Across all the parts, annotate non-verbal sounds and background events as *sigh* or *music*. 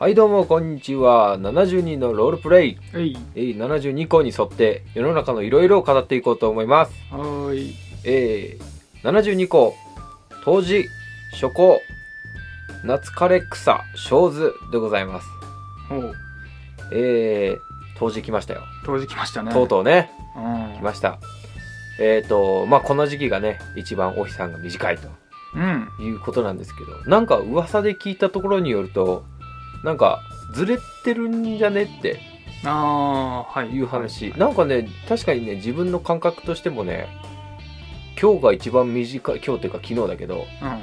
はいどうもこんにちは。72のロールプレイ。はい。えー72項に沿って世の中のいろいろを語っていこうと思います。はーい。えー、72項冬至初夏夏枯れ草。小図でございます。おう。えー、冬至来ましたよ。当時来ましたね。とうとうね。うん。来ました。えーとまあこの時期がね一番お日さんが短いとうん。いうことなんですけど。なんか噂で聞いたところによるとなんかずれてるんじゃねって。ああはい。いう話、はい。なんかね確かにね自分の感覚としてもね今日が一番短い今日っていうか昨日だけどあ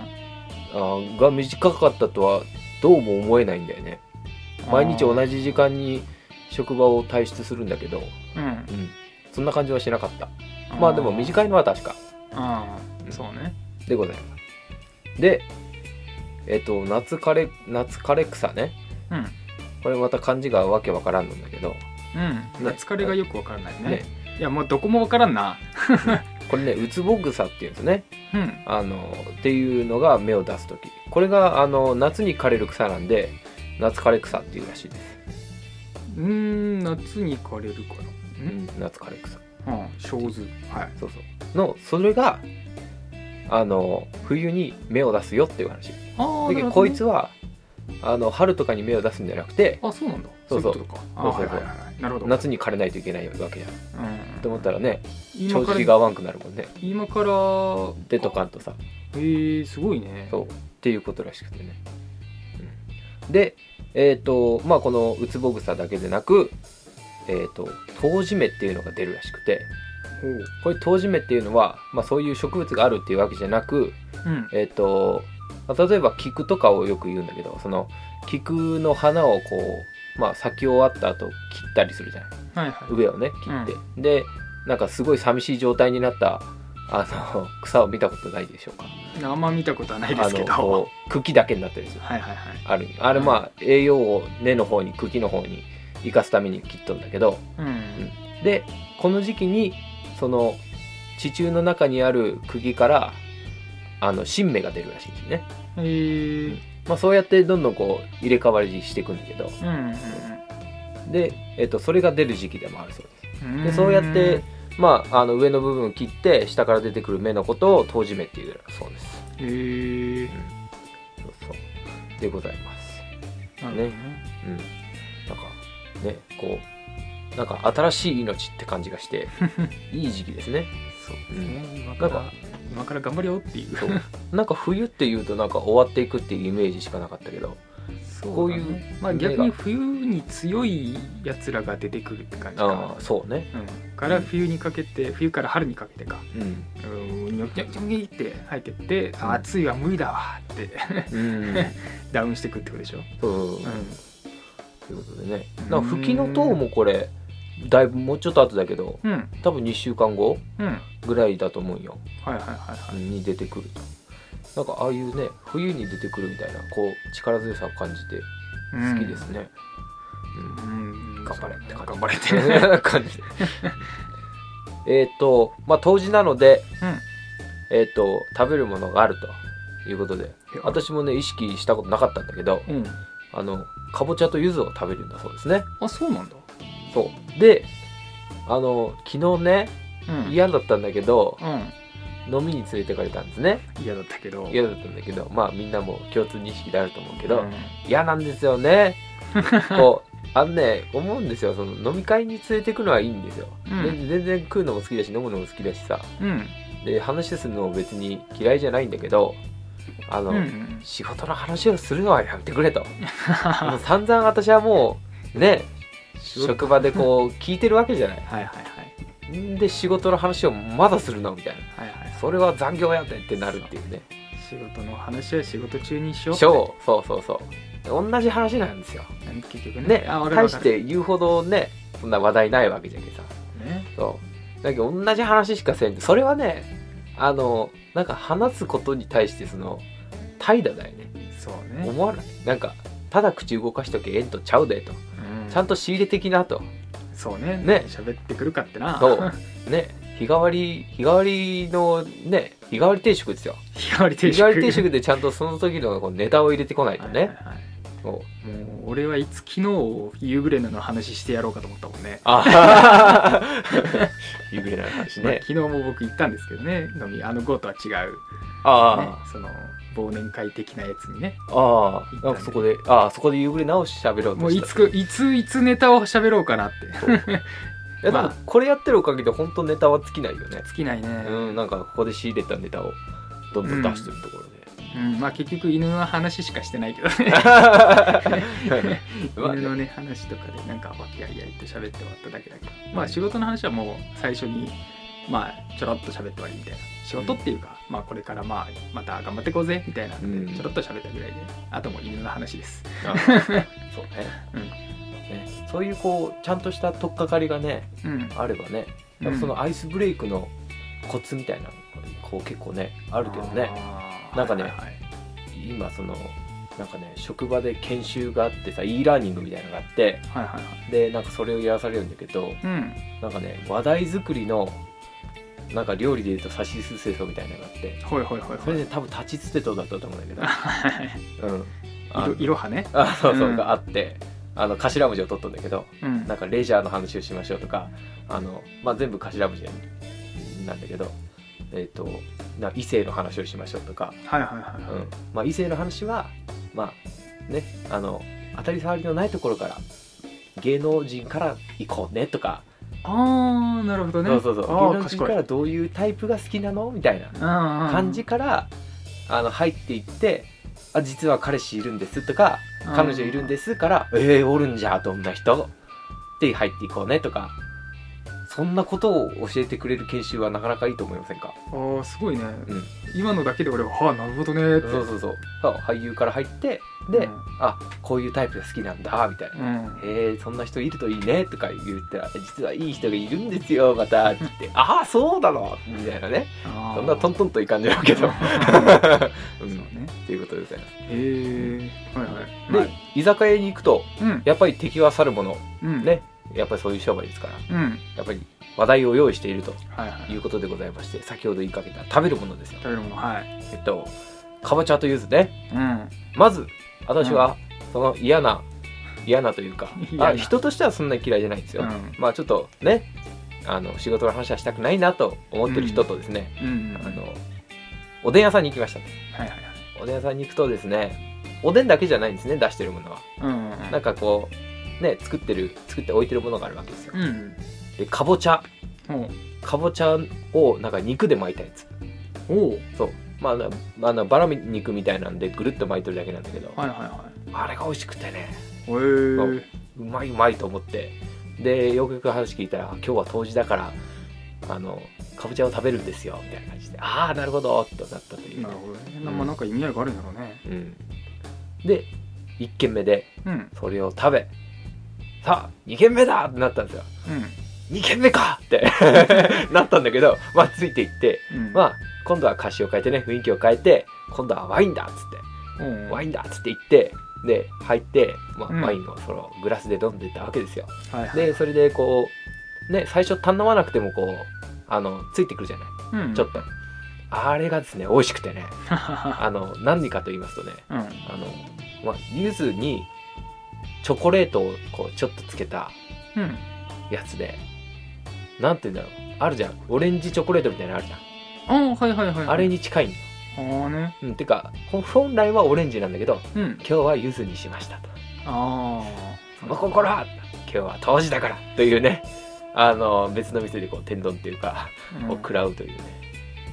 ーが短かったとはどうも思えないんだよね。うん毎日同じ時間に職場を退出するんだけど、うん。うん、そんな感じはしなかった。まあでもい短いのは確か。ああそうね。でございます。でえっ、と夏枯れ夏枯れ草ねうん。これまた漢字がわけわからんのんだけど。うん。夏枯れがよくわからないね。ね。いやもうどこもわからんな。これねウツボ草っていうんですね。うん。あのっていうのが芽を出す時。これがあの夏に枯れる草なんで夏枯れ草っていうらしいです、うーん夏に枯れるから。うん、夏枯れ草。うん小図はい。そうそう。のそれがあの冬に芽を出すよっていう話。あだけどこいつはあの春とかに芽を出すんじゃなくてあそうなんだ。そうそう。いことか。そうそうそう。あはいはいはい。なるほど。夏に枯れないといけないわけじゃん。うん。と思ったらね今から帳尻が合わんくなるもんね。今からでとかんとさ。へえすごいね。そう。っていうことらしくてね、うん。でえっ、とまあこのウツボ草だけでなくえっ、と冬至芽っていうのが出るらしくて。ほう。これ冬至芽っていうのは、まあ、そういう植物があるっていうわけじゃなくうん。えっ、とまあ例えば菊とかをよく言うんだけどその菊の花をこうまあ咲き終わった後切ったりするじゃない。はいはい。上をね切って、でなんかすごい寂しい状態になったあの *laughs* 草を見たことないでしょうか。あんま見たことはないですけど。あのこう茎だけになったりする。はいはいはい。ある。あれまあ栄養を根の方に茎の方に生かすために切っとんだけど。うん。でこの時期にその地中の中にある釘からあの新芽が出るらしいんですね、へえまあ、そうやってどんどんこう入れ替わりしていくんだけど。うんで、えっとそれが出る時期でもあるそうです。うん。でそうやってまああの上の部分を切って下から出てくる芽のことを冬至芽っていうそうです。へえそうそう。でございます。なるほどね。うん、なんかねこうなんか新しい命って感じがして *laughs* いい時期ですねそう。ですね今かから今から頑張れよっていう。そう。*laughs* なんか冬っていうとなんか終わっていくっていうイメージしかなかったけどそうこういうまあ逆に冬に強いやつらが出てくるって感じかな。ああそうね。うん。から冬にかけて冬から春にかけてか。うん。うん。ニョキニョキニョキって入ってってあ暑いわ無理だわって。うん。*laughs* ダウンしてくってことでしょ。そう。うん。ということでね。なんか吹きの塔もこれだいぶもうちょっと後だけどうん。多分2週間後うん。はいぐらいだと思うよ。はいはいはいに出てくると。なんかああいうね冬に出てくるみたいなこう力強さを感じて好きですね、うん。うん。頑張れって感じ。頑張れって。*laughs* 感じ *laughs* えっとまあ冬至なので、えっ、と食べるものがあるということで私もね意識したことなかったんだけどうん。あのかぼちゃと柚子を食べるんだそうですね。あそうなんだそう。であの昨日ねうん。嫌だったんだけどうん。飲みに連れてかれたんですね。嫌だったけど。嫌だったんだけどまあみんなも共通認識であると思うけど、うん。嫌なんですよね。*laughs* こうあのね思うんですよ。その飲み会に連れてくのはいいんですよ、うん。で全然食うのも好きだし飲むのも好きだしさ。うん。で話するのも別に嫌いじゃないんだけどあの、うんうん。仕事の話をするのはやめてくれと。*laughs* もう散々私はもうね職場でこう聞いてるわけじゃない。はいはいはい。んで仕事の話をまだするのみたいな。はいはい。それは残業やでってなるっていうね。仕事の話は仕事中にしようそうそうそうそう。同じ話なんですよ。結局ね。ね大して言うほどねそんな話題ないわけじゃけさ。ね。そう。だけど同じ話しかせん。でそれはねあのなんか話すことに対してその怠惰だよね。そうね。思わない。なんかただ口動かしとけえんとちゃうでと。うんちゃんと仕入れ的なと。そうね。ね。喋ってくるかってな。そう。ね。日替わり日替わりのね日替わり定食ですよ。日替わり定日食替わり定食でちゃんとその時のこうネタを入れてこないとね、はいはいはい。おもう俺はいつ昨日夕暮れの話してやろうかと思ったもんね。あ *laughs* 夕暮れの話ね。まあ昨日も僕行ったんですけどね。飲みあの GO とは違う、ね、あ。その忘年会的なやつにね。ああ行ったんであそこでああそこで夕暮れ直し喋ろうもういつくいついつネタを喋ろうかなって。*laughs* いやでもまあ。これやってるおかげで本当ネタは尽きないよね。尽きないね、うんなんかここで仕入れたネタをどんどん出してるところで、うんまあ結局犬の話しかしてないけどね。*laughs* まあ。犬のね話とかでなんかわきあいあいと喋って終わっただけだけど。まあ仕事の話はもう最初にまあちょろっと喋って終わりみたいな仕事っていうか、まあこれからまあまた頑張っていこうぜみたいなのうん。でちょろっと喋ったぐらいであともう犬の話です。あ *laughs* そうね,、うん。ね。そういうこうちゃんとした取っかかりがねうん。あればねそのアイスブレイクのコツみたいなのこう結構ねあるけどね。なんかねはいはいはい。今そのなんかね職場で研修があってさ e ラーニングみたいなのがあってはいはいはい。でなんかそれをやらされるんだけどうん。なんかね話題作りのなんか料理でいうとさしすせそみたいなのがあってほいほいほいそれで多分立ちつてとだったと思うんだけど、*laughs* うん、あ色色派ね。あそうそう、うん。があってあの頭文字を取ったんだけどうん。なんかレジャーの話をしましょうとかあの、まあ、全部頭文字なんだけど、えー、とな異性の話をしましょうとか、はいはいはいはい。うん。まあ、異性の話はまあねあの当たり障りのないところから芸能人から行こうねとか、ああなるほどね。そうそうそう。芸能人からどういうタイプが好きなの？みたいな感感じからあの入っていってあ実は彼氏いるんですとか彼女いるんですからえー、おるんじゃどんな人？って入っていこうねとかそんなことを教えてくれる研修はなかなかいいと思いませんか？ああすごいね、うん。今のだけで俺ははあなるほどねって。そうそうそう。そう俳優から入ってで、うん。あこういうタイプが好きなんだみたいな。うん。へえそんな人いるといいねとか言ったら実はいい人がいるんですよまたって言ってああそうなのみたいなね。あー。そんなトントンといかんじゃろうけど、そ *laughs* ううん、ね。っていうことでございますへえはいはい。で、まあ居酒屋に行くとうん。やっぱり敵は去るもの。うん。ねやっぱりそういう商売ですから。うん。やっぱり話題を用意しているとはいはい。いうことでございまして先ほど言いかけた食べるものですよ。食べるものはい。えっとかぼちゃと柚子ね。うん。まず私はその嫌な嫌なというかあ人としてはそんなに嫌いじゃないんですよ、うん。まあちょっとねあの仕事の話はしたくないなと思ってる人とですね、うんあのおでん屋さんに行きました。はいはいはい。おでん屋さんに行くとですねおでんだけじゃないんですね出してるものは。うん。なんかこうね作ってる作って置いてるものがあるわけですよ。うんでかぼちゃ。おかぼちゃをなんか肉で巻いたやつ。おう。そう。まあなあのバラ肉みたいなんでぐるっと巻いてるだけなんだけど、はいはいはあれが美味しくてね。うまいうまいと思って。でよくよく話聞いたら今日は冬至だからあのかぼちゃを食べるんですよ。みたいな感じで。ああなるほどとなったという。なるほどね、うん。まあなんか意味合いがあるんだろうね。うん、で1軒目でうん。それを食べさあ2軒目だ！ってなったんですよ。2軒目か！って *laughs* なったんだけどまあついていってうん。まあ今度は歌詞を変えてね雰囲気を変えて今度はワインだ！っつって。うん。ワインだ！っつって言ってで入って、まあうん。ワインをそのグラスで飲んでったわけですよ。はいはい。でそれでこうね最初頼まなくてもこうあのついてくるじゃない。うん。ちょっと、あれがですね美味しくてね。*laughs* あの何かと言いますとねうん。あの、まあ、柚子にチョコレートをこうちょっとつけたうん。やつで。なんて言うんだろう。あるじゃん。オレンジチョコレートみたいなのあるじゃん。あはいはいはいはい。あれに近いんだよ。ああね。うん、てかほ本来はオレンジなんだけどうん。今日は柚子にしましたと。あ「その心は今日は冬至だから」というねあの別の店でこう天丼っていうか、あを食らうというね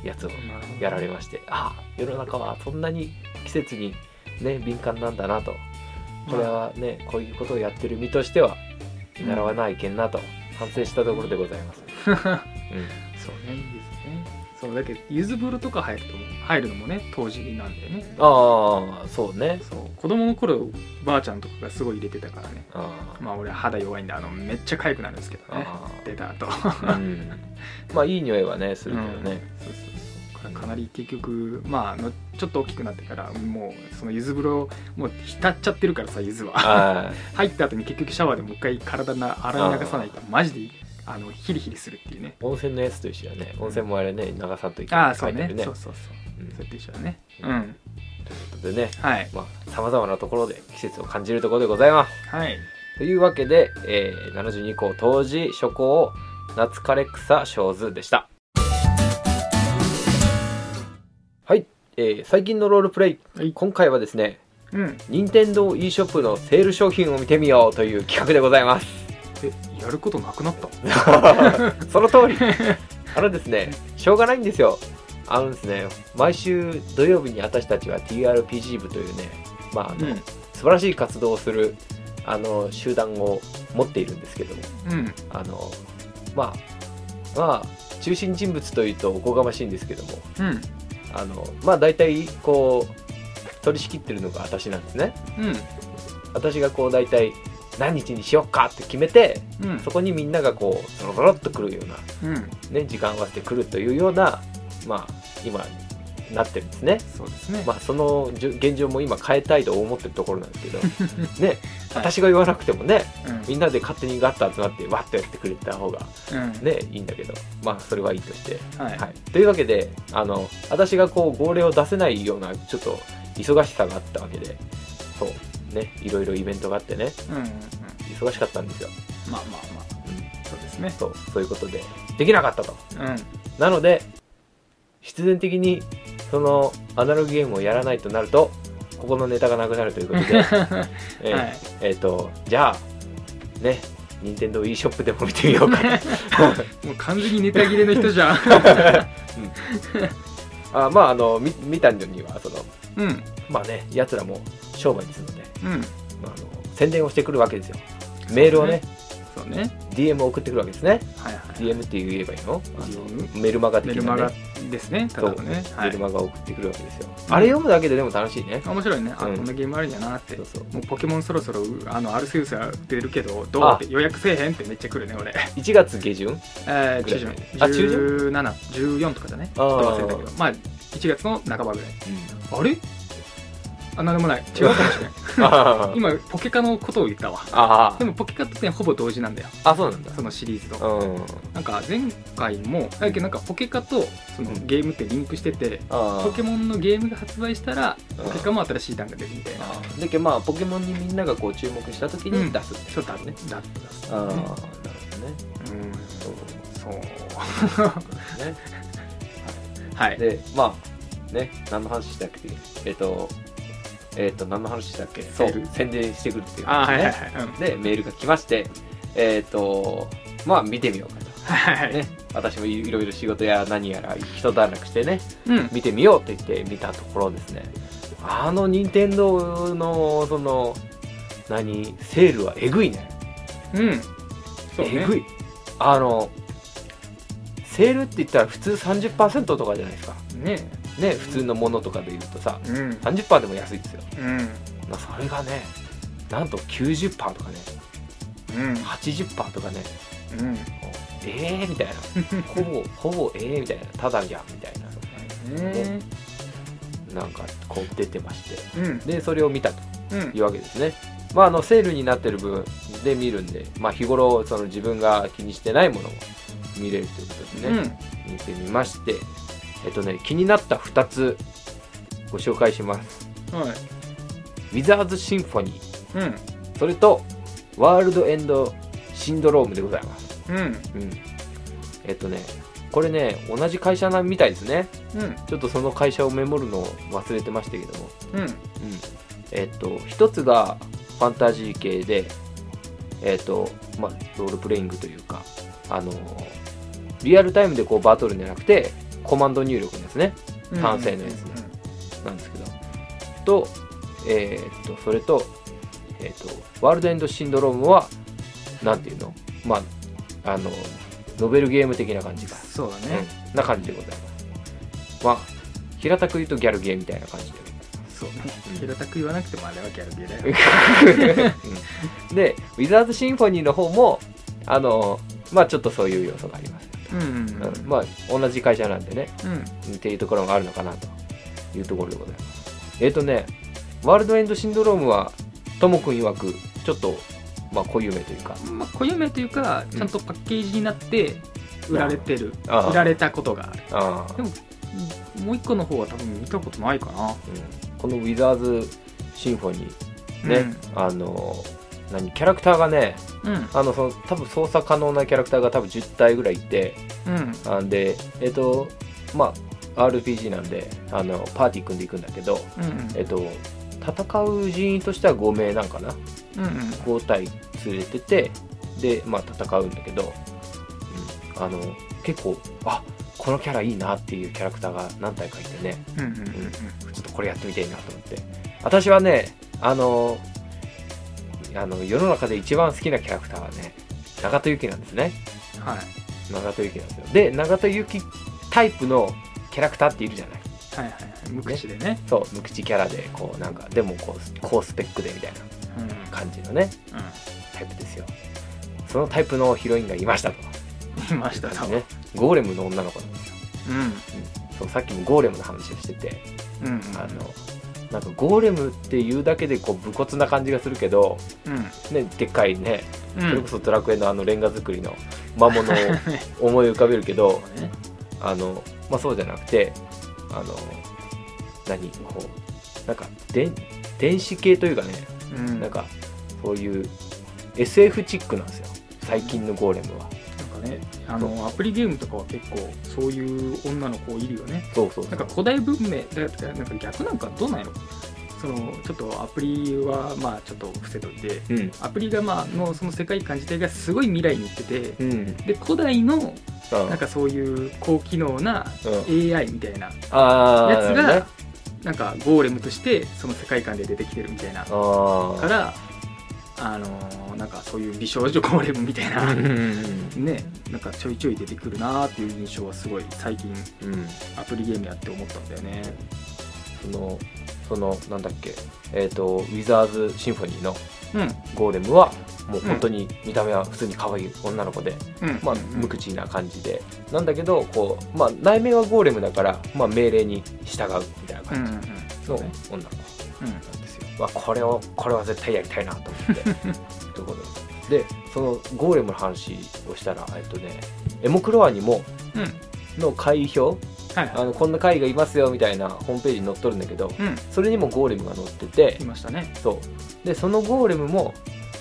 やつをやられまして。ああ世の中はそんなに季節にね敏感なんだなとこれはねこういうことをやってる身としては見習わないけんなと反省したところでございます、うん、そうねいいですね。そうだけど柚子風呂とか入ると入るのもね当時なんだよね。ああそうね。そう。子供の頃ばあちゃんとかがすごい入れてたからね。あまあ俺肌弱いんであのめっちゃ痒くなるんですけどね。あ出た後。ー、うん、まあいい匂いはねするけどね、そうそうかかなり結局まああのちょっと大きくなってからもうその柚子風呂もう浸っちゃってるからさ柚子は。あ *laughs* 入った後に結局シャワーでもう一回体な洗い流さないとマジであのヒリヒリするっていうね。温泉のやつと一緒だね。温泉もあれね流さんといけないああそうね。そうそうそう。うん。それと一緒だね。ううん。んということでね。はい。まあさまざまなところで季節を感じるところでございます。はい。というわけで、えー、72項当時初項夏枯れ草小図でしたはい、えー最近のロールプレイ、はい。今回はですねうん。任天堂 e ショップのセール商品を見てみようという企画でございます。えやることなくなった？*laughs* その通り。*laughs* あのですねしょうがないんですよ。あのですね毎週土曜日に私たちは TRPG 部というねまああの、うん。素晴らしい活動をするあの集団を持っているんですけども。うん。あのまあまあ中心人物というとおこがましいんですけども。うんあのまあ大体こう取り仕切ってるのが私なんですね。うん。私がこう大体何日にしよっかって決めてうん。そこにみんながこうゾロゾロっと来るようなうん。ね、時間合わせてくるというような、まあ、今なってるんですね。そうですね。まあ、その現状も今変えたいと思ってるところなんですけど、*laughs* ね、はい。私が言わなくてもね、うん。みんなで勝手にガッと集まって、わっとやってくれた方がうん。ね、いいんだけど、まあ、それはいいとして。はい。はい。というわけで、あの、私がこう、号令を出せないような、ちょっと、忙しさがあったわけで、そう、ね、いろいろイベントがあってね、うんうんうん。忙しかったんですよ。まあまあまあ。そうですね。そう、そういうことで、できなかったと。うん。なので必然的にそのアナログゲームをやらないとなるとここのネタがなくなるということで、え *laughs* ーはい。えーとじゃあね任天堂 e ショップでも見てみようか。*laughs* もう完全にネタ切れの人じゃん。*laughs* あまああの見見たのにはそのうん。まあねやつらも商売ですので、うん。まあ、あの宣伝をしてくるわけですよ。メールをねそうね。DM を送ってくるわけですね。はいはい DM って言えばいいの？メルマガ的な、ね、メルマガですねただのね。はい。メルマガを送ってくるわけですよ、うん。あれ読むだけででも楽しいね、面白いね。あこうん。んなゲームあるんやなって。そうそう。もうポケモンそろそろうあのアルセウスが出るけどどう？あ。って予約せえへんってめっちゃ来るね俺。1月下旬？えー中旬。あ中旬？1714とかだね。ちょっと忘れたけど。まあ1月の半ばぐらい。あれ？あなんでもない。違うかもしれない。*laughs* 今ポケカのことを言ったわ。あでもポケカとねほぼ同時なんだよ。あそうなんだ。そのシリーズと。うん。なんか前回もだけどなんかポケカとそのゲームってリンクしててあポケモンのゲームが発売したらうん。ポケカも新しい段が出るみたいな。あだけどまあポケモンにみんながこう注目した時に出すってちょっとあるねだって出す。ああなるほどね。うん。そう。そうね。*laughs* はい。でまあね何の話したっけ？えっ、とえっ、と何の話したっけ？そう。宣伝してくるっていう。あーはいはいねはい。うん。でメールが来ましてえっ、とまあ見てみようかと。はいはい。ね。私もいろいろ仕事や何やら一段落してねうん。見てみようって言って見たところですね。あの任天堂のその何セールはえぐいね。うん。そうね。えぐい。あのセールって言ったら普通30%とかじゃないですか。ねね普通のものとかで言うとさうん。30%でも安いですよ。うん。まあそれがねなんと90%とかねうん。80%とかねうん。ええー、みたいな。*laughs* ほぼほぼええー、みたいな。ただじゃんみたいね。ななんかこう出てまして。うん。でそれを見たとうん。いうわけですね。まあ、あのセールになってる分で見るんで、まあ、日頃その自分が気にしてないものを見れるということでね、見てみまして、えっとね、気になった2つご紹介します。うんはいウィザーズ・シンフォニー、うんそれとワールド・エンド・シンドロームでございます。うんうん。えっとね、これね、同じ会社なみたいですね。うんちょっとその会社をメモるのを忘れてましたけども。うんうん、えっと一つがファンタジー系でえっとまあロールプレイングというかあのリアルタイムでこうバトルじゃなくてコマンド入力のやつね。うん。単性のやつね。なんですけど。とえっとそれとえっとワールドエンドシンドロームはなんていうの？まああのノベルゲーム的な感じか、そうだね。うん、な感じでございます。まあ平たく言うとギャルゲーみたいな感じでそうね。うん。平たく言わなくてもあれはギャルゲーだよ。*laughs* うん。でウィザーズ・シンフォニーの方もあのまあちょっとそういう要素があります、うんうんうん。まあ同じ会社なんでね。うん。っていうところがあるのかなというところでございます。えっ、とねワールドエンドシンドロームはともくん曰くちょっとまあ固有名というか。まあ固有名というかちゃんとパッケージになって売られてるああ売られたことがある。でももう一個の方は多分見たことないかな。うん。このウィザーズシンフォニーね、あの何キャラクターがねうん。あのその多分操作可能なキャラクターが多分10体ぐらいいてうん。なんでえっ、とまあ RPG なんであのパーティー組んでいくんだけどうんえっ、と戦う人員としては5名なんかな？うんうん。5体連れててでまあ戦うんだけど、うん、あの結構あこのキャラいいなっていうキャラクターが何体かいてね。うんうんうんちょっとこれやってみたいなと思って。私はねあのあの世の中で一番好きなキャラクターはね長門由紀なんですね。うんはい。長門由紀なんですよ。で長門由紀タイプのキャラクターっているじゃない。はいはいはい。無口でね。そう無口キャラでこうなんかでもこう高スペックでみたいなうん。感じのねうタイプですよ。そのタイプのヒロインがいましたと、んいましたと。ね、ゴーレムの女の子なんですよ。うん。そうさっきもゴーレムの話をしててうんうん。あのなんかゴーレムっていうだけでこう武骨な感じがするけど、うん。ね、でっかいねうん。それこそドラクエのあのレンガ作りの魔物を *laughs* 思い浮かべるけどね。あの、まあ、そうじゃなくてあの何こうなんかで電子系というかねうん。なんかそういう SF チックなんですよ。最近のゴーレムはね。あのアプリゲームとかは結構そういう女の子いるよね。そうそうなんか古代文明だからなんか逆なんかどうなんやろ。そのちょっとアプリはまあちょっと伏せといて。うん。アプリがまあのその世界観自体がすごい未来に行ってて。うん。で古代のう。んなんかそういう高機能なうん。AI みたいなやつがなんかゴーレムとしてその世界観で出てきてるみたいな。からあのーなんかそういう美少女ゴーレムみたいな。うんうんねなんかちょいちょい出てくるなーっていう印象はすごい最近うん。うんアプリゲームやって思ったんだよね。そのそのなんだっけ。えっ、とウィザーズシンフォニーのうん。ゴーレムはもう本当に見た目は普通に可愛い女の子で、うん。まあ無口な感じで。なんだけどこう、まあ、内面はゴーレムだから、まあ、命令に従うみたいなうんうん感じの女の子。うん。なんですよ、まあ、これをこれは絶対やりたいなと思って。*laughs* ということで。でそのゴーレムの話をしたらえっとねエモクロアにもうん。の会表はい。あのこんな会がいますよみたいなホームページに載っとるんだけどうん。それにもゴーレムが載ってていましたね。そう。でそのゴーレムも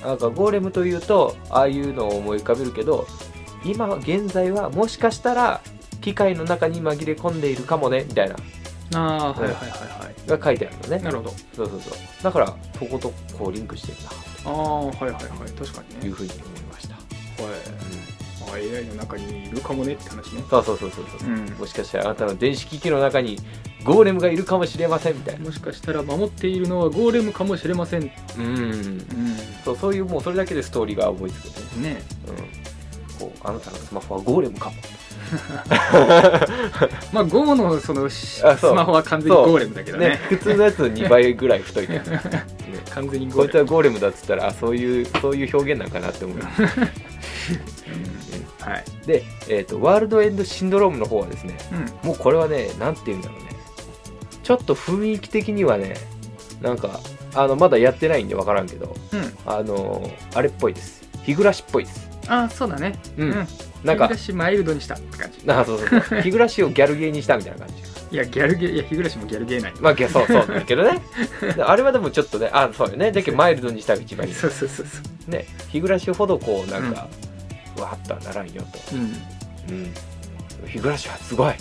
なんかゴーレムというとああいうのを思い浮かべるけど今現在はもしかしたら機械の中に紛れ込んでいるかもねみたいなああはいはいはいはい。が書いてあるのね。なるほど。そうそうそう。だからそことこうリンクしてるな。ああはいはいはい。確かにね。というふうに思いました、はい、まあ、AI の中にいるかもねって話ね。そうそうそうそうそう、うん。もしかしたらあなたの電子機器の中にゴーレムがいるかもしれませんみたいな。もしかしたら守っているのはゴーレムかもしれません。うん。うん。そうそういうもうそれだけでストーリーが思いつくね、ね。うん、こうあなたのスマホはゴーレムかもまあ GO のそのスマホは完全にゴーレムだけどね。ね普通のやつの2倍ぐらい太いね。ね完全にゴこいつはーレムゴーレムだっつったらあそういうそういう表現なんかなって思う、*laughs* はい。で、えーとワールドエンドシンドロームの方はですねうん。もうこれはねなんて言うんだろうね。ちょっと雰囲気的にはねなんかあのまだやってないんで分からんけどうん。あのあれっぽいです。日暮らしっぽいです。あそうだね。うん。うんなんか日暮しマイルドにしたって感じあそうそうそう日暮らしをギャルゲーにしたみたいな感じいやギャルゲーいや日暮らしもギャルゲーないまあそうそうだけどねあれはでもちょっとねあそうよねだけどマイルドにしたら一番いいそうそうそうそうね日暮らしほどこうなんか、わっとはならんよと、うんうん、日暮らしはすごい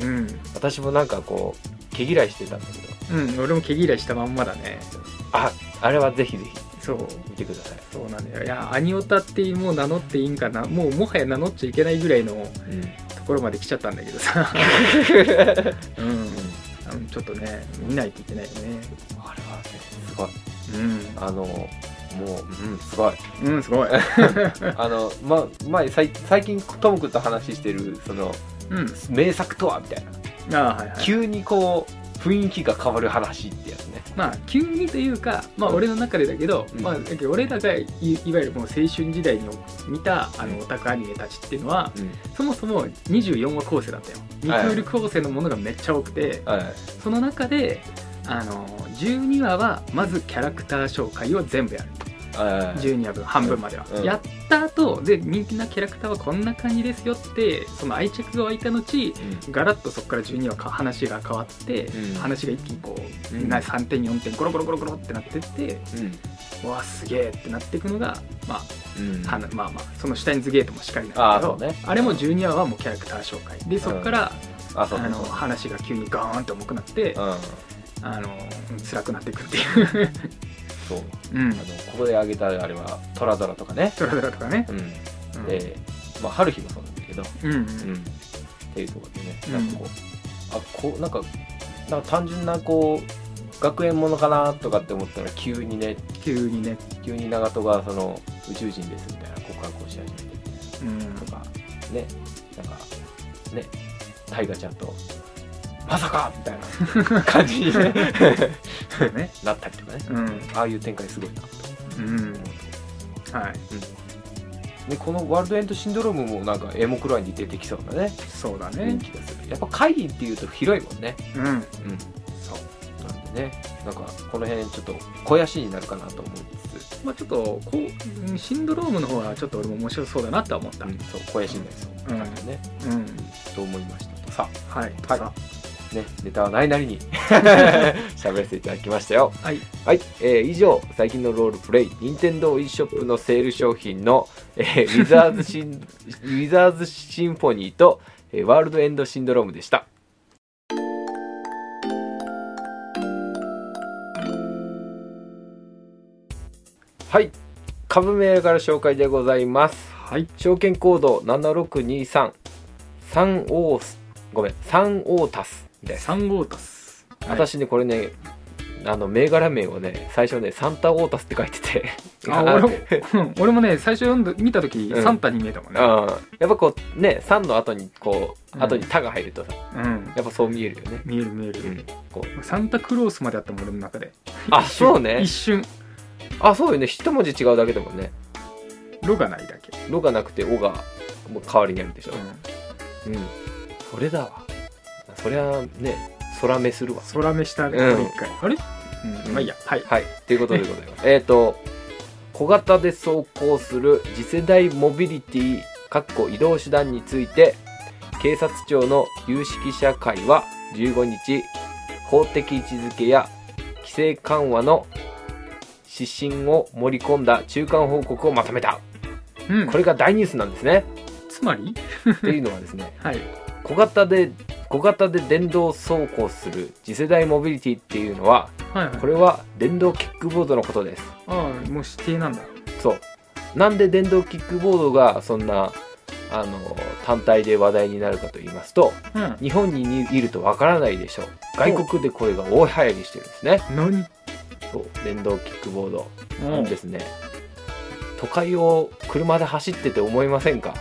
うん私もなんかこう毛嫌いしてたんだけどうん俺も毛嫌いしたまんまだねああれはぜひぜひそう。見てください、そうなんだよ。いやアニオタってもう名乗っていいんかな。もうもはや名乗っちゃいけないぐらいのうん。ところまで来ちゃったんだけどさ。*laughs* うん。あのちょっとね見ないといけないよね。あれはねすごい。うん。あのもう、うん、すごい。うんすごい。*laughs* あのま前最近トム君と話してるそのうん。名作とはみたいな。ああはいはい。急にこう雰囲気が変わる話ってやつねまあ急にというかまあ俺の中でだけど、うん。まあだけど俺らがいいわゆるもう青春時代に見たあのオタクアニメたちっていうのはうん。そもそも24話構成だったよ。2はい。クール構成のものがめっちゃ多くて、はい。その中であの12話はまずキャラクター紹介を全部やる。はい12話分半分までは、うん。やった後で人気なキャラクターはこんな感じですよってその愛着が湧いた後ガラッとそこから12話か話が変わって、うん。話が一気にこう、うん。な3点4点ゴロゴロゴロゴロってなってってうん。うわすげえってなっていくのがまあうん。はなまあまあそのシュタインズゲートもしっかりなんだけどあね。あれも12話はもうキャラクター紹介。でそこから、あのあそうそう。そう話が急にガーンって重くなって、うん。あのうん辛くなっていくっていうそううん。あのここで挙げたあれはトラドラとかね。トラドラとかね、うん。うん。でまあ春日もそうなんだけど。うんうん。うん。っていうところでねうんなんかこうあこうなんかなんか単純なこう学園ものかなとかって思ったら急にね急にね、急に長門がその宇宙人ですみたいな告白をし始めて。うん。とかねなんかねタイガちゃんとまさかみたいな感じに、ね、なったりとかね。うん。ああいう展開すごいなと。うん。はい。でこのワールドエンドシンドロームもなんかエモくらいに出てきそうなね。そうだね。気がする。やっぱ怪異っていうと広いもんね。うん。うん。そう。なんでね。なんかこの辺ちょっと肥やしになるかなと思いつつ、まあちょっとこううんシンドロームの方はちょっと俺も面白そうだなとは思った。うん、そう肥やしになりそうな感じでね、うん。と思いましたと。さはい。はい。さねネタはないなりに。*laughs* 喋らせていただきましたよ。はい。はい、えー以上最近のロールプレイ任天堂 e ショップのセール商品の、えーウィザーズシン *laughs* ウィザーズシンフォニーと、えーワールドエンドシンドロームでした。はい。株銘柄紹介でございます。はい。証券コード7623 3オースごめん3オータスですサンオータス。はい。私ねこれねあの銘柄名をね最初ねサンタオータスって書いてて。あ俺も *laughs* うん俺もね最初読んだ見た時、うん。サンタに見えたもんね。うんやっぱこうね3の後にこううん。後に「タ」が入るとさうん。やっぱそう見えるよね、見える見える、うん、こう。サンタクロースまであったもん俺の中で。あ一瞬そうね。一瞬。あそうよね。一文字違うだけでもね。ロがないだけ、「ロ」がなくて「オ」がもう代わりにあるでしょ。うん、うん、それだわそりゃね空目するわ。空目したね、うん。一回。あれ、うん、まあいいや。はい。はい。ということでございます。*laughs* えっと小型で走行する次世代モビリティかっこ移動手段について警察庁の有識者会は15日法的位置づけや規制緩和の指針を盛り込んだ中間報告をまとめた。うん、これが大ニュースなんですね。つまり？っていうのはですね *laughs* はい。小型で小型で電動走行する次世代モビリティっていうのははいはい。これは電動キックボードのことです。ああもう指定なんだ。そう。なんで電動キックボードがそんなあの単体で話題になるかと言いますとうん。日本にいるとわからないでしょう。外国でこれが大流行りしてるんですね。何？そう電動キックボードうんですね。都会を車で走ってて思いませんか？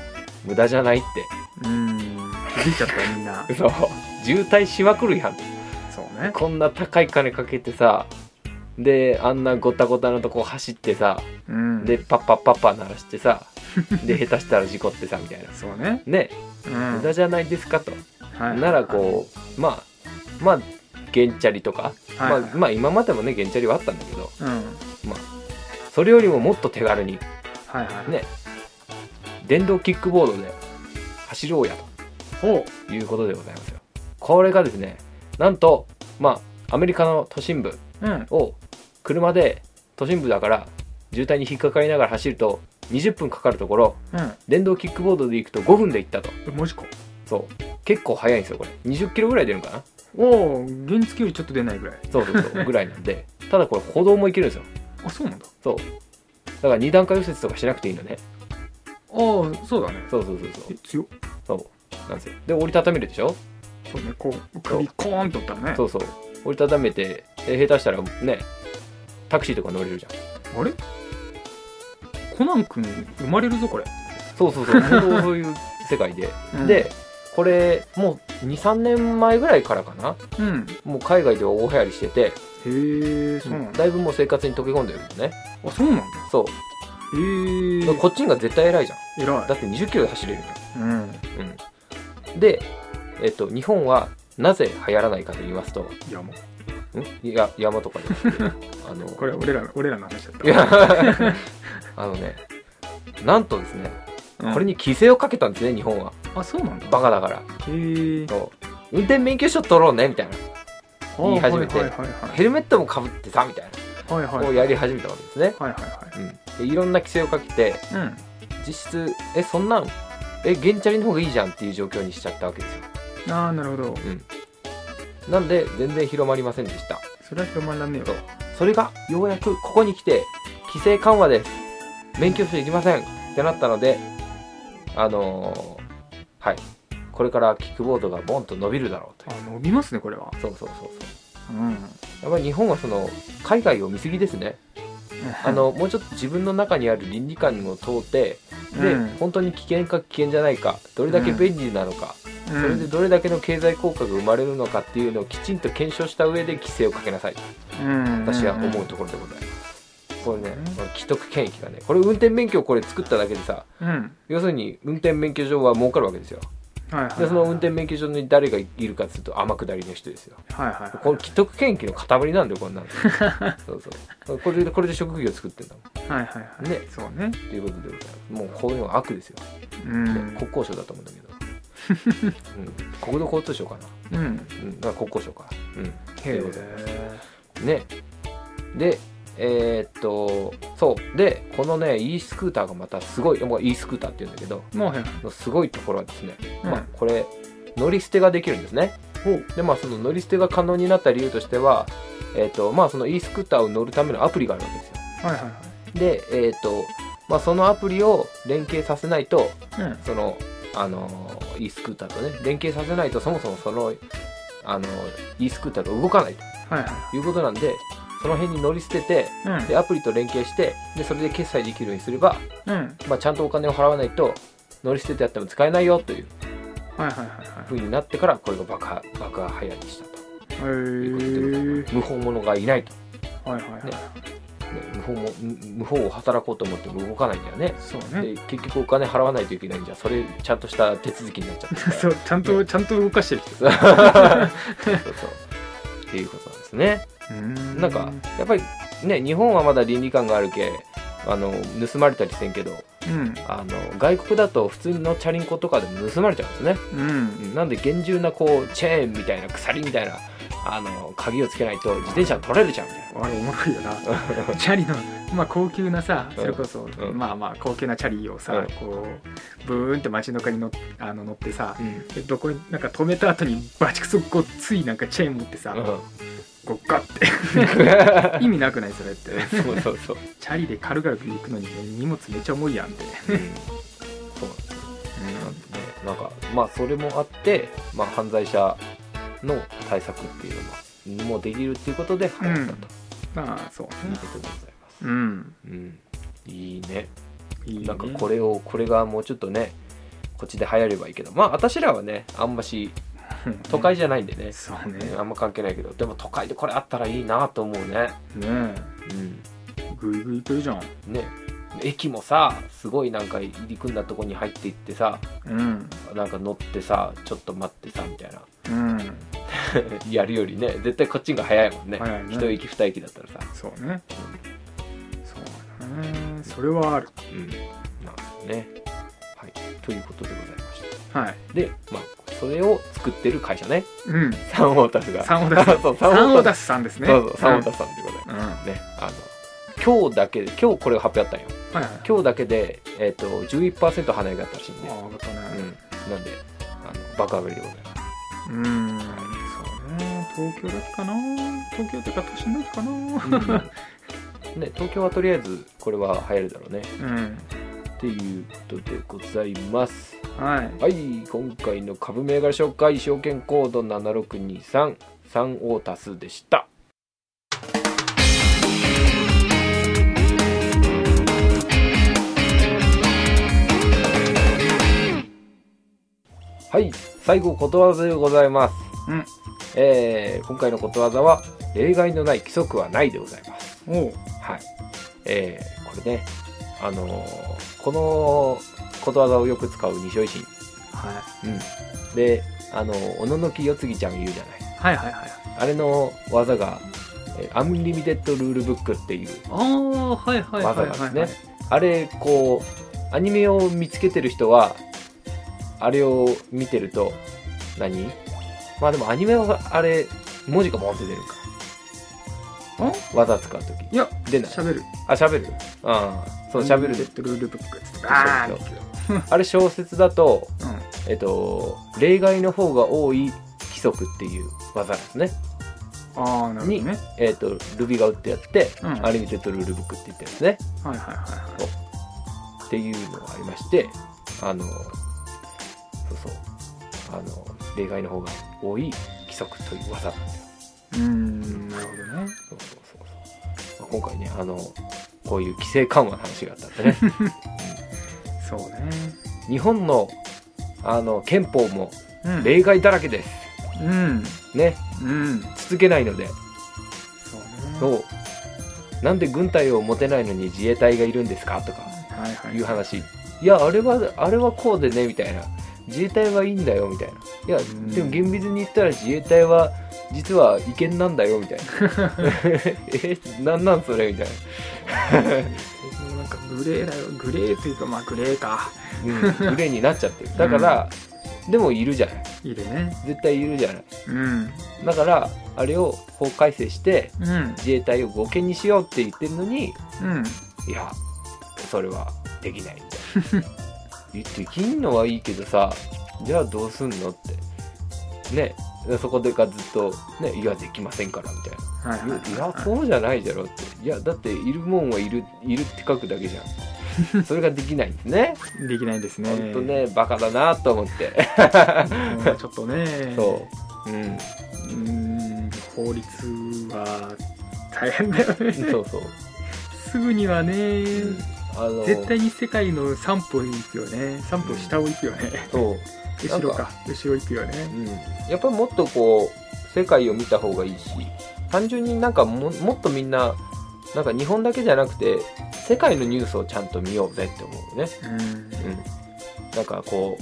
無駄じゃないって。うん気づいちゃったみんな。*laughs* そう。渋滞しまくるやん。そうね。こんな高い金かけてさであんなごたごたのとこ走ってさうん。でパッパッパッパ鳴らしてさ *laughs* で下手したら事故ってさみたいな。そうね。ね。うん。無駄じゃないですかと、はい。ならこうまあまあ原チャリとか、はい。まあ、まあ今までもね原チャリはあったんだけどうん。それよりももっと手軽にはいはいね。電動キックボードで走ろうやほということでございますよ。これがですねなんとまあアメリカの都心部ううん。を車で都心部だから渋滞に引っかかりながら走ると20分かかるところ電動キックボードで行くと5分で行ったと。うんマジか。そう。結構速いんですよこれ。20キロぐらい出るのかな？おお原付よりちょっと出ないぐらい。そうそうそうぐらいなんで。*laughs* ただこれ歩道も行けるんですよ。あそうなんだ。そう。だから二段階右折とかしなくていいのね。ああそうだね。そうそうそうそう。え強っ。そうなんですよ。で折りたためるでしょ？そうねこう首コーンとったらね。そうそう。折りたためてで下手したらねタクシーとか乗れるじゃん。あれ？コナン君生まれるぞこれ、そうそうそう。本 *laughs* 当そういう世界で、うん。でこれもう23年前ぐらいからかな？うん。もう海外では大流行りしてて、へえそうなんだ。だいぶもう生活に溶け込んでるのね。あそうなんだ。そう、へえ。こっちが絶対偉いじゃん。偉い。だって20キロで走れるじうんゃん、うん、で、えっと、日本はなぜ流行らないかと言いますといやもうん？いや山とかで *laughs* あのこれ俺ら俺らの話だったいやあのねなんとですね、うん。これに規制をかけたんですね日本は。あそうなんだ。バカだから。へえそう。運転免許証取ろうねみたいな。言い始めてはいはいはいヘルメットもかぶってさみたいはいはいはい。なをやり始めたわけですね、はいはいはうん、でいろんな規制をかけていうん。実質えそんなんえ原チャリの方がいいじゃんっていう状況にしちゃったわけですよ。ああなるほど。なんで全然広まりませんでした。それは広まらねえよそれがようやくここに来て規制緩和です。免許証いりません。ってなったのであのーはい。これからキックボードがボンと伸びるだろうという。あ伸びますねこれは。そうそうそうそう。うん。やっぱり日本はその海外を見過ぎですね *laughs* あのもうちょっと自分の中にある倫理観を問うてで、うん。本当に危険か危険じゃないかどれだけ便利なのか、うん。それでどれだけの経済効果が生まれるのかっていうのをきちんと検証した上で規制をかけなさいとうん。私は思うところでございます。これね。うん、この既得権益がね、これ運転免許をこれ作っただけでさ、うん。要するに運転免許証は儲かるわけですよ。はいはいはいで、その運転免許証に誰がいるかっていうと天下りの人ですよ。はいはいはいこの既得権益の塊なんだよ、こんなの。*laughs* そうそう。これで、これで職業作ってんだもん。はいはいはいねそうねということで。もうこういうのは悪ですよ。うんね国交省だと思うんだけど。*laughs* うん、国土交通省かな。うんうん、だから国交省か。うん。とへえねでえーっとそう。でこのね e スクーターがまたすごいもう e スクーターって言うんだけどもうすごいところはですね、うん。まあ、これ乗り捨てができるんですね。でまあその乗り捨てが可能になった理由としてはえーっとまあその e スクーターを乗るためのアプリがあるわけですよ。はいはいはい。でえーっとまあそのアプリを連携させないとうん。そのあの e スクーターとね連携させないとそもそもそのあの e スクーターが動かないはい。いうことなんでその辺に乗り捨てていうん。でアプリと連携してでそれで決済できるようにすれば、うん。まあ、ちゃんとお金を払わないと乗り捨ててやっても使えないよというはいはいはいはい。風になってからこれが爆破爆破流行りしたと。へいうことでございまえす無法者がいないと、はいはいはいね。無法も無無法を働こうと思っても動かないんだよね。そうね。で結局お金払わないといけないんじゃそれちゃんとした手続きになっちゃって *laughs* そうちゃんとちゃんと動かしてる人。*laughs* そうそうそう。っていうことなんですね。うんなんかやっぱりね日本はまだ倫理観があるけあの盗まれたりせんけどうん。あの外国だと普通のチャリンコとかでも盗まれちゃうんですね、うん。うんなんで厳重なこうチェーンみたいな鎖みたいなあの鍵をつけないと自転車取られちゃうみたいあれおもろいよな。なチャリの、まあ、高級なさそれこそ、うん。まあまあ高級なチャリをさ、うん。こうブーンって街中に乗っあの乗ってさうん。でどこになんか止めた後にバチクソごっついなんかチェーン持ってさ、こうガッて。*laughs* 意味なくないそれって。そうそうそう、チャリで軽々行くのに、ね、荷物めっちゃ重いやんって、うん、そうなんですよなんなんかまあそれもあって、まあ、犯罪者の対策っていうのももできるっていうことで流行ったとまあそうね。いうことでございます、うん。うん、いいね。いいね。なんかこれをこれがもうちょっとねこっちで流行ればいいけど。まあ私らはねあんまし *laughs* 都会じゃないんでね、そうね。あんま関係ないけど。でも都会でこれあったらいいなと思うね。ねうん。グイグイいけるじゃん。ね。駅もさすごいなんか入り組んだとこに入っていってさうん。なんか乗ってさちょっと待ってさみたいな。うん。*laughs* やるよりね絶対こっちが早いもんね。ね。一駅二駅だったらさ。そうね。そうだね。それはある。うん。なるほどね。はい。ということでございましたはい。でまあそれを作ってる会社ね。うん。サンオータスが。サンオータスそうサンオータススさんですね。そうそうサンオータススさんでございます、うん。ねあの今日だけで今日これが発表あったんよ。はいはい。今日だけで、えー、と11%跳ね上がったらしいんで、ああよかったね。うん、なんであの爆上がりでございます。うん。そうね。東京だけかな。東京というか都心だけかな。ね、東京はとりあえずこれは流行るだろうね。うんっていうことでございます。はい。はい今回の株銘柄紹介証券コード7623サンオータスでした。はい最後ことわざでございます、うん。えー今回のことわざは例外のない規則はないでございます。はい。えー、これね、あのーこのことわざをよく使う西尾維新。はうん。で、あの、おののきよつぎちゃん言うじゃない。はいはいはいあれの技がえーアンリミテッドルールブックっていうああはいはいはいはい、技がですねあれこうアニメを見つけてる人はあれを見てると何？まあでもアニメはあれ文字がボンって出るか技使う時。いや出ない。喋る。あ喋る。ああそう喋る。でレッドルールブックっつってあれ小説だとうん。えっと例外の方が多い規則っていう技ですね。ああなるほどね。えっとルビが打ってあって、うん。アンリミテッドルールブックって言ってるんですね。はいはいはいはい。っていうのがありましてあのそうそう。あの例外の方が多い規則という技なんですよ。うーん今回ねあのこういう規制緩和の話があったんでね。*laughs* そうね。日本のあの憲法もうん。例外だらけです。うん。ね。うん。続けないので。そうね。そう。なんで軍隊を持てないのに自衛隊がいるんですか？とかはいはい。いう話。いやあれはあれはこうでねみたいな。自衛隊はいいんだよみたいな。いやん。でも厳密に言ったら自衛隊は実は違憲なんだよみたいな *laughs* え？なんなんそれ？みたいな。んかグレーだよ。グレーというかまあグレーか。な、うん、グレーになっちゃってる。だから、でもいるじゃない。いるね。絶対いるじゃない。うん。だからあれを法改正してうん。自衛隊を合憲にしようって言ってるのにうん。いやそれはできない。みたいなえできんのはいいけどさじゃあどうすんのって。ねそこでかずっとねいやできませんからみたいな。はいはいはいい。やそうじゃないじゃろって。いやだっているもんはいるいるって書くだけじゃん。*laughs* それができないんですね。できないですね。ほんとねバカだなと思って。ちょっとね。そう。うん。うーん法律は大変だよね。そうそう、すぐにはね、うん。あの絶対に世界の3歩に行くよね。3歩下を行くよね、そう後ろか。後ろ行くよね。うん、やっぱりもっとこう世界を見た方がいいし単純になんかももっとみんななんか日本だけじゃなくて世界のニュースをちゃんと見ようぜって思うよね、うん。うん、なんかこ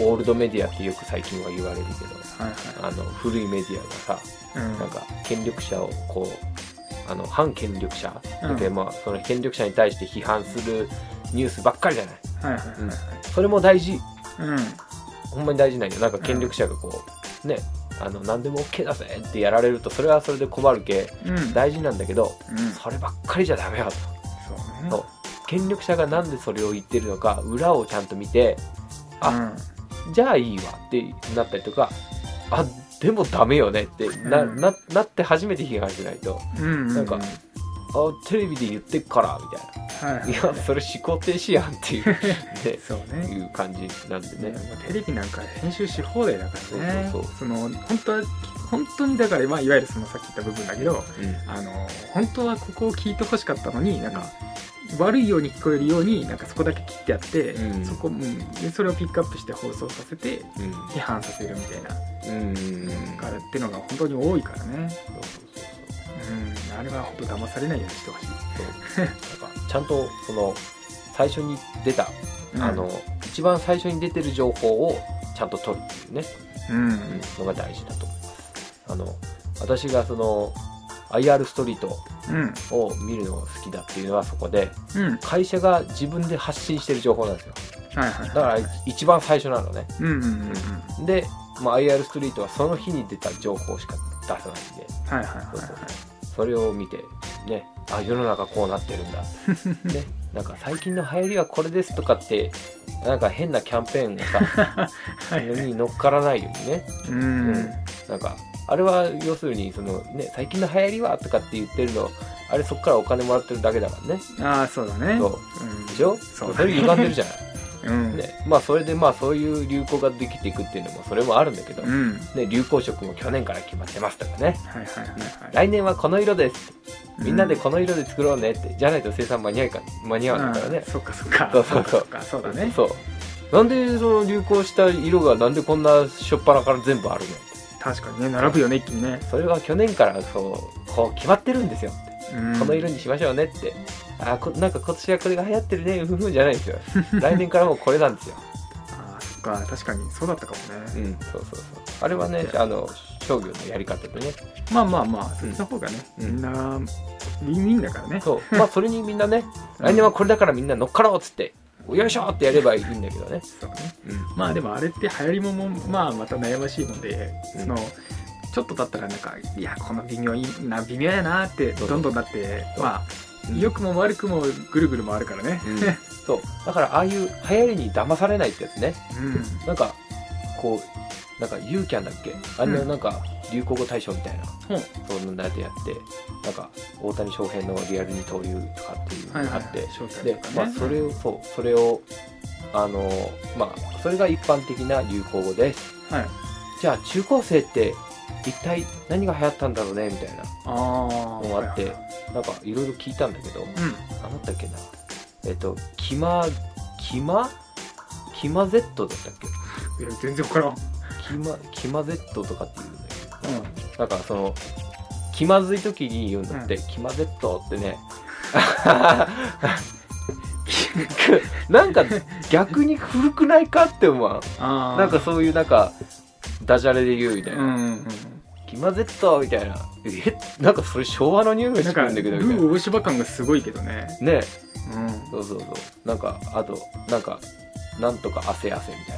うオールドメディアってよく最近は言われるけどはいあの古いメディアがさはいうん。なんか権力者をこうあの反権力者、うん。でまあその権力者に対して批判するニュースばっかりじゃない。はいはいはいはい。それも大事。うんほんまに大事なんよなんか権力者がこう、ねあの何でも OK だぜってやられるとそれはそれで困るけうん。大事なんだけどうん。そればっかりじゃダメよと。そうね。そう。権力者がなんでそれを言ってるのか裏をちゃんと見てあじゃあいいわってなったりとかあでもダメよねってな,、うん。ななって初めて批判しないと。うんうん。なんかあテレビで言ってっからみたいはいはいない。やそれ思考停止やんっていう、*laughs* ね、そうね。いう感じなんでね。ね、もうテレビなんか編集し放題だからね。そうそうその本当は本当にだから、まあ、いわゆるそのさっき言った部分だけどうん。あの本当はここを聞いてほしかったのになんか、悪いように聞こえるようになんかそこだけ切ってあって、うん。そこ、うん、でそれをピックアップして放送させてうん。批判させるみたいな。うん。うんからっていうのが本当に多いからね、そうそうそう。うん、あれは本当騙されないようにしてほしい、なんかちゃんとその最初に出た、うん。あの一番最初に出てる情報をちゃんと取るっていうね、うん。うんのが大事だと思います。あの私がその IR ストリートうん。を見るのが好きだっていうのはそこでうん。会社が自分で発信してる情報なんですよ。はいはいだから一番最初なのね。うんうんうんうん。で、まあ、IR ストリートはその日に出た情報しか出さないんで。はいはいはいそうそうそれを見てねあ世の中こうなってるんだ。*laughs* ねなんか最近の流行りはこれですとかってなんか変なキャンペーンがさ *laughs* はいはい。に乗っからないようにね。うん。なんかあれは要するにそのね最近の流行りはとかって言ってるのあれそっからお金もらってるだけだからね。ああそうだね。そう。うん。でしょ？そうそれ歪んでるじゃないうん。ね。まあそれでまあそういう流行ができていくっていうのもそれもあるんだけど、うん。ね、流行色も去年から決まってますとかね。はいはいはいはい。来年はこの色です。みんなでうこの色で作ろうねってじゃないと生産間に合うか間に合わないからね。そっかそっか。そうそうそう。そうだね。そう。なんでその流行した色がなんでこんなしょっぱなから全部あるの？確かにね並ぶよね一気にね。それは去年からそうこう決まってるんですよこの色にしましょうねってあこなんか今年はこれが流行ってるねふふじゃないんですよ。*laughs* 来年からもうこれなんですよ。あーそっか確かにそうだったかもね、うんそうそうそう。あれはねあ。の商業のやり方でね。まあまあまあそっちの方がね、うん。みんなウィンウィンだからね。そう。まあそれにみんなね *laughs* 来年はこれだからみんな乗っかろうっつってよいしょってやればいいんだけどね、そうね。うん、まあでもあれって流行りももまあまた悩ましいので、うん。そのちょっと経ったらなんかいやこの微妙な微妙やなってどんどんなってまあうん良くも悪くもぐるぐる回るからね。うん。そう。だからああいう流行りに騙されないってやつね。うん。なんかこうなんかユーキャンだっけ？あれのなんか流行語大賞みたいな、ほうそんなやつやってなんか大谷翔平のリアル二刀流とかっていうのはいはい。があって、招待でとかね。まあそれをそうそれをあのまあそれが一般的な流行語です。はい。じゃあ中高生って一体何が流行ったんだろうねみたいなのがあって、はいはいなんかいろいろ聞いたんだけど、うん。何だったっけな。えっとキマキマ？キマ Z だったっけ？いや全然分からん。キマキマ Z とかって言うんだけど、うん。なんかその気まずい時に言うんだって、キマ Z ってね *laughs* なんか逆に古くないかって思わん？なんかそういうなんかダジャレで言うみたいな、うんうんうんキマ Z みたいなえ？なんかそれ昭和の匂いがしてくるんだけどみたいな。ー大芝感がすごいけどね。ね。うん。そうそうそう。なんかあとなんかなんとか汗汗みたい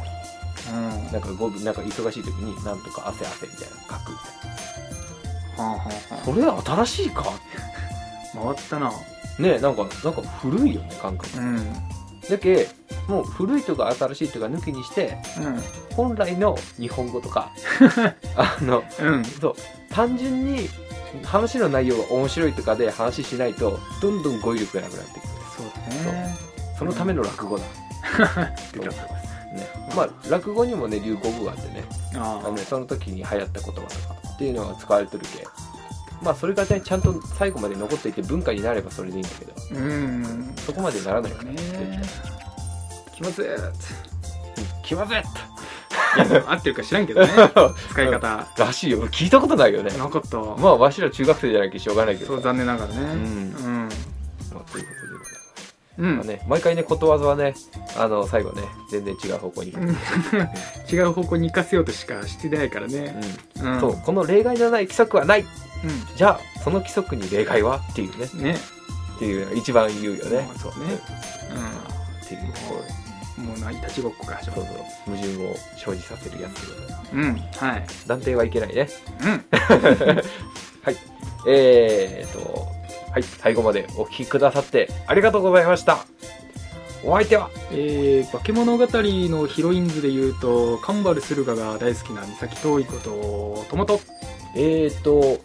な。うん。なんか語尾なんか忙しい時になんとか汗汗みたいな書くみたいな。はあはあはそれ新しいか？あ回ったな。ねなんかなんか古いよね感覚。うんだけもう古いとか新しいとか抜きにして本来の日本語とか。あのうん。うんそう。単純に話の内容が面白いとかで話しないとどんどん語彙力がなくなってく。るそうだね。そのための落語だ。って思ってますね。まあ落語にもね流行語があってね。ああのねその時に流行った言葉とかっていうのが使われてるけまあそれがねちゃんと最後まで残っていて文化になればそれでいいんだけど。うん。そこまでならないからね。ね。気まずい。気まずいっいや合ってるか知らんけどね。*laughs* 使い方。らしいよ。聞いたことないよね。なかった。まあわしら中学生じゃなきゃしょうがないけど。そう残念ながらね。んうん。まあ、ということでございますうん。まあね、毎回ねことわざはねあの最後ね全然違う方向に *laughs* 違う方向に行かせようとしかしてないからね。うん。そうこの例外のない規則はない。うんじゃあその規則に例外は？っていうね。ね。っていう一番言うよね、まあそうね。っていう。もうないたちごっこから。始まるそうそう。矛盾を生じさせるやつ。うん。はい。断定はいけないね。うん。*laughs* はい。えーとはい。最後までお聞きくださってありがとうございました。お相手は？えー、化け物語のヒロインズで言うとカンバル駿河が大好きな三崎遠いことトモト。えーと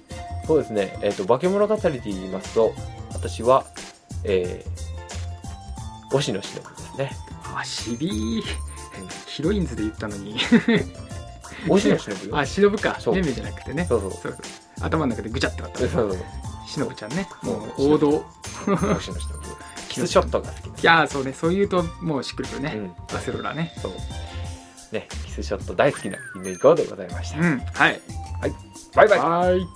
そうですね。えーと化け物語で言いますと私はえー、押野忍ですね。あしびーヒロインズで言ったのに。押野忍よ。あ忍か。そう。めめじゃなくてね。そうそう。そう頭の中でぐちゃってなったそうそう忍ちゃんね。もう王道。そう押野忍。キスショットが好きいやーそうね。そう言うともうしっくりくるね、うん。バセロラね。そう。ねキスショット大好きな姫いこうでございました。うん。はい。バイバイ。はーい